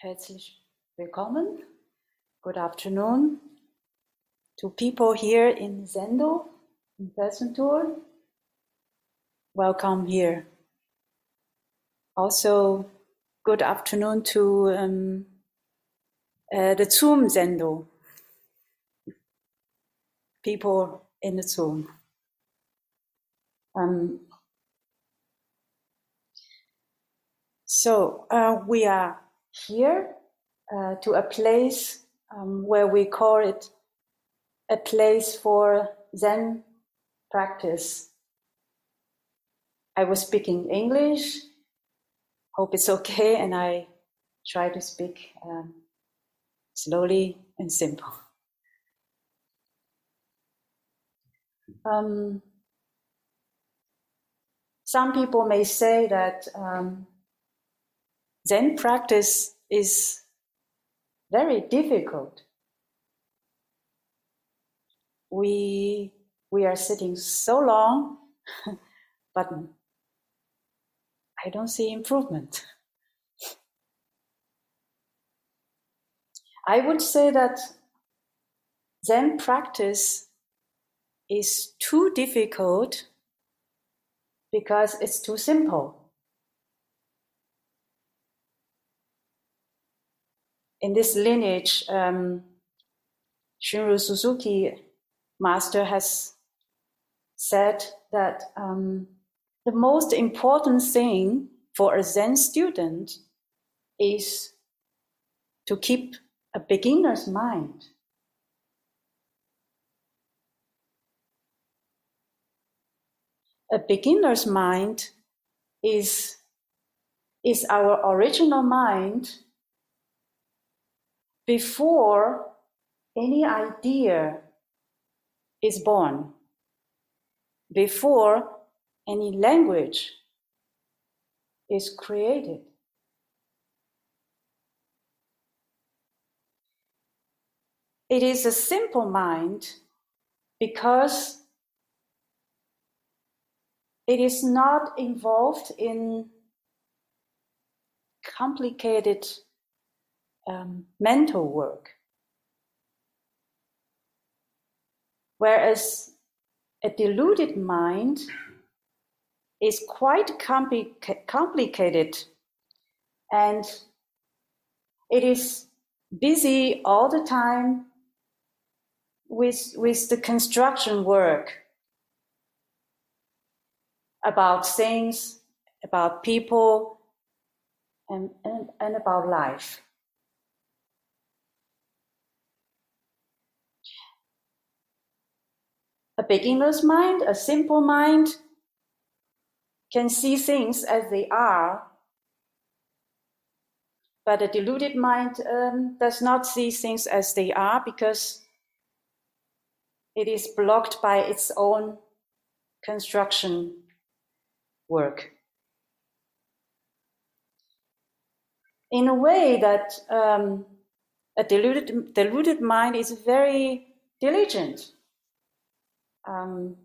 Herzlich willkommen. Good afternoon to people here in Zendo, in person tour. Welcome here. Also, good afternoon to um, uh, the Zoom Zendo, people in the Zoom. Um, so uh, we are here uh, to a place um, where we call it a place for Zen practice. I was speaking English. Hope it's okay, and I try to speak um, slowly and simple. Um, some people may say that um, Zen practice is very difficult. We we are sitting so long, but I don't see improvement. I would say that Zen practice is too difficult because it's too simple. In this lineage, um, Shunryu Suzuki master has said that um, the most important thing for a Zen student is to keep a beginner's mind. A beginner's mind is, is our original mind before any idea is born, before any language is created. It is a simple mind because it is not involved in complicated um, mental work. Whereas a deluded mind is quite compli- complicated and it is busy all the time with, with the construction work about things, about people, and, and, and about life. Beginner's mind, a simple mind, can see things as they are, but a deluded mind um, does not see things as they are because it is blocked by its own construction work. In a way that um, a deluded, deluded mind is very diligent um,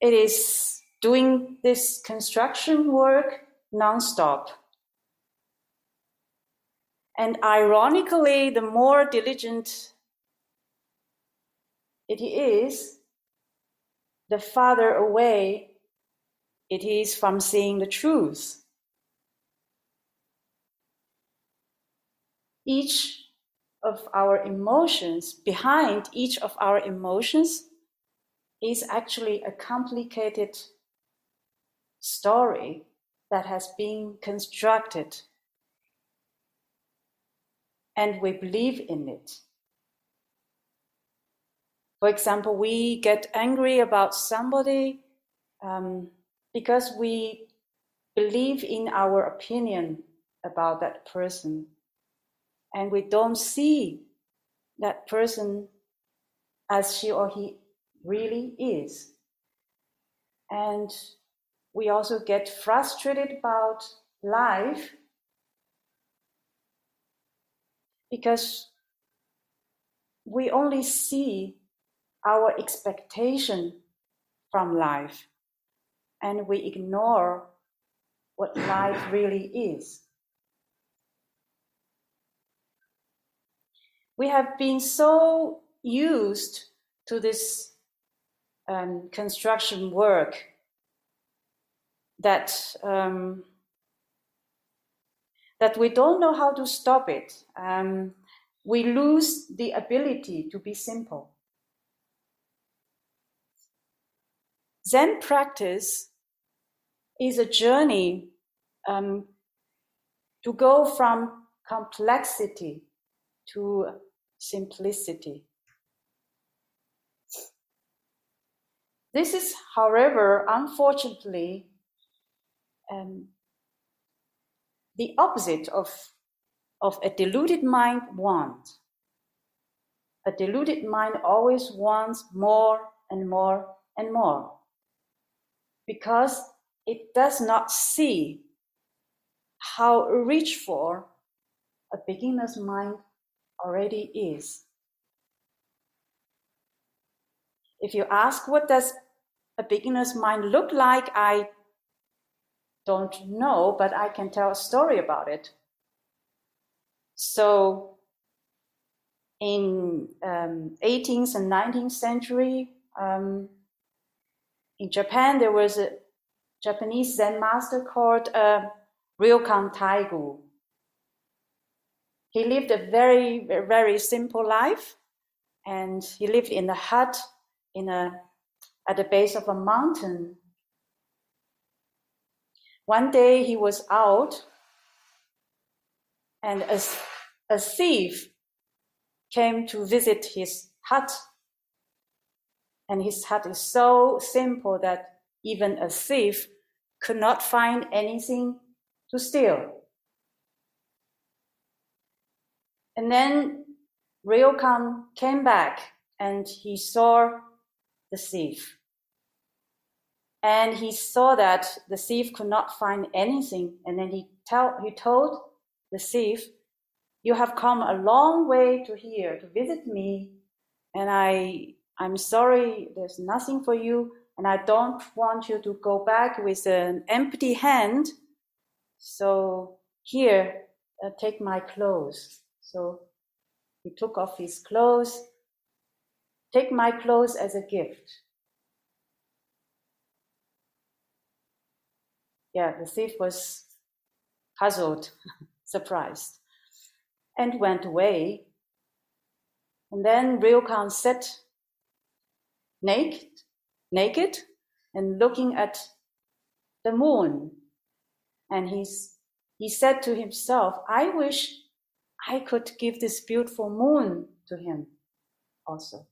it is doing this construction work nonstop. And ironically, the more diligent it is, the farther away it is from seeing the truth. Each of our emotions, behind each of our emotions, is actually a complicated story that has been constructed. And we believe in it. For example, we get angry about somebody um, because we believe in our opinion about that person and we don't see that person as she or he really is. And we also get frustrated about life because we only see our expectation from life and we ignore what life really is. We have been so used to this um, construction work that um, that we don't know how to stop it. Um, we lose the ability to be simple. Zen practice is a journey um, to go from complexity to simplicity. This is, however, unfortunately, um, the opposite of, of a deluded mind wants. A deluded mind always wants more and more and more because it does not see how rich for a beginner's mind already is. If you ask what does a beginner's mind look like, I don't know, but I can tell a story about it. So, in um, 18th and 19th century, um, in Japan, there was a Japanese Zen master called uh, Ryokan Taigu. He lived a very, very simple life, and he lived in a hut in a at the base of a mountain. One day he was out, and a, a thief came to visit his hut. And his hut is so simple that even a thief could not find anything to steal. And then Ryokan came back and he saw the thief. And he saw that the thief could not find anything. And then he, tell, he told the thief, You have come a long way to here to visit me. And I, I'm sorry, there's nothing for you. And I don't want you to go back with an empty hand. So here, uh, take my clothes. So he took off his clothes. Take my clothes as a gift. Yeah, the thief was puzzled, surprised, and went away. And then Ryokan sat naked naked and looking at the moon. And he's, he said to himself, I wish I could give this beautiful moon to him also.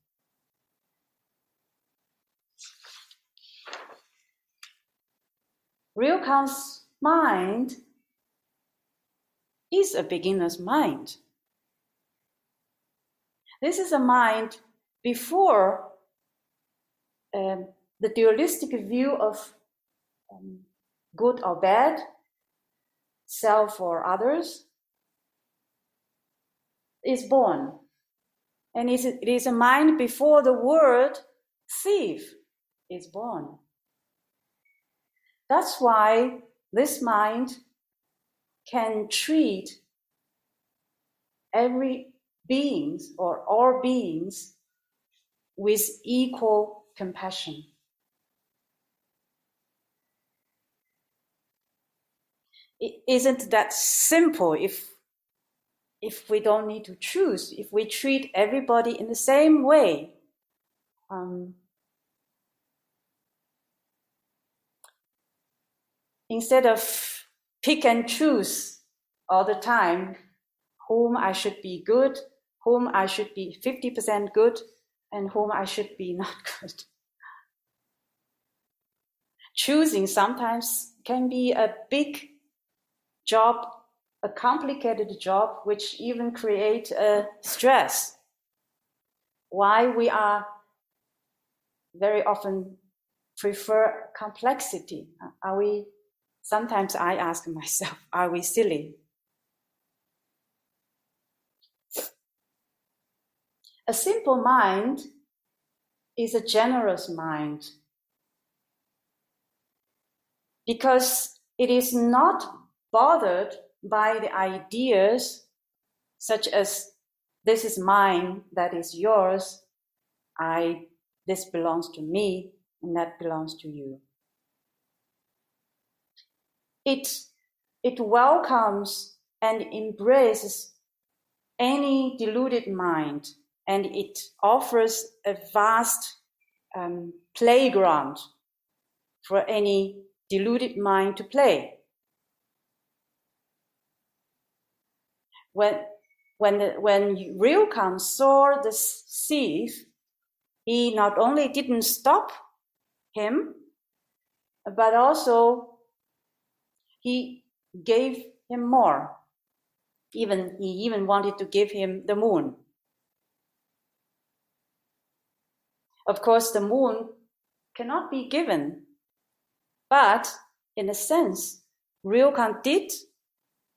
Ryokan's mind is a beginner's mind. This is a mind before um, the dualistic view of um, good or bad, self or others, is born. And it is a mind before the word thief is born. That's why this mind can treat every beings or all beings with equal compassion. It isn't that simple if if we don't need to choose, if we treat everybody in the same way. Um, instead of pick and choose all the time whom I should be good, whom I should be 50% good, and whom I should be not good. Choosing sometimes can be a big job, a complicated job, which even create a stress. Why we are very often prefer complexity. Are we, sometimes I ask myself, are we silly? A simple mind is a generous mind because it is not bothered by the ideas such as this is mine, that is yours, I this belongs to me, and that belongs to you. It it welcomes and embraces any deluded mind, and it offers a vast um, playground for any deluded mind to play. When, when, the, when Ryokan saw the thief, he not only didn't stop him, but also he gave him more. Even he even wanted to give him the moon. Of course, the moon cannot be given, but in a sense, Ryokan did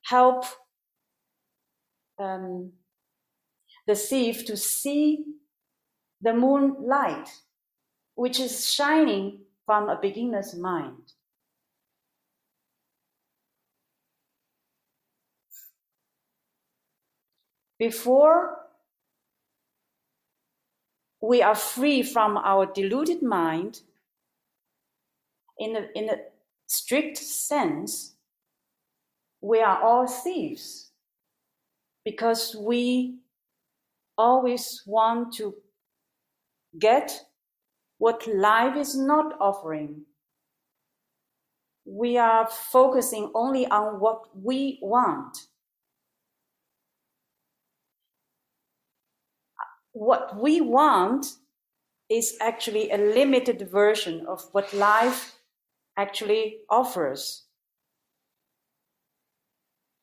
help um, the thief to see the moonlight, which is shining from a beginner's mind. Before we are free from our deluded mind, in a, in strict sense, we are all thieves because we always want to get what life is not offering. We are focusing only on what we want. What we want is actually a limited version of what life actually offers.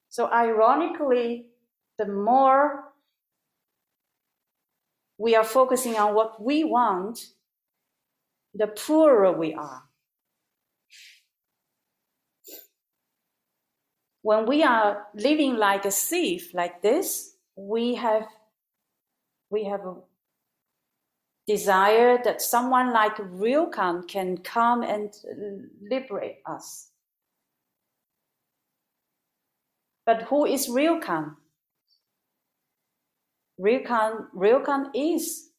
So, ironically, the more we are focusing on what we want, the poorer we are. When we are living like a thief, like this, we have we have a desire that someone like Ryokan can come and liberate us. But who is Ryokan? Ryokan, Ryokan is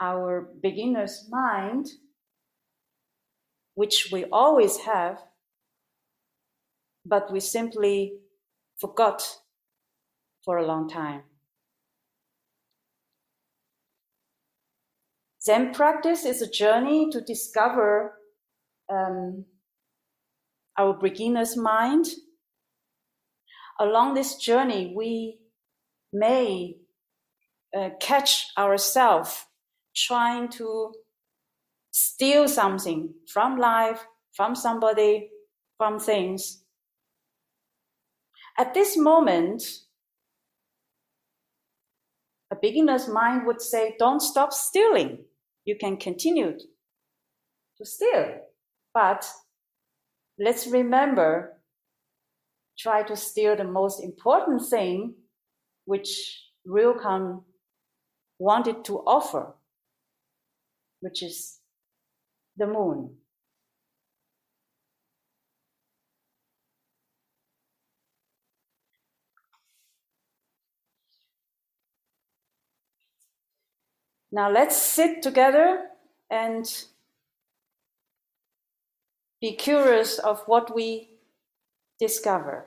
our beginner's mind, which we always have, but we simply forgot for a long time. Zen practice is a journey to discover um, our beginner's mind. Along this journey, we may uh, catch ourselves trying to steal something from life, from somebody, from things. At this moment, a beginner's mind would say, don't stop stealing. You can continue to steal. But let's remember, try to steal the most important thing which Ryokan wanted to offer, which is the moon. Now let's sit together and be curious of what we discover.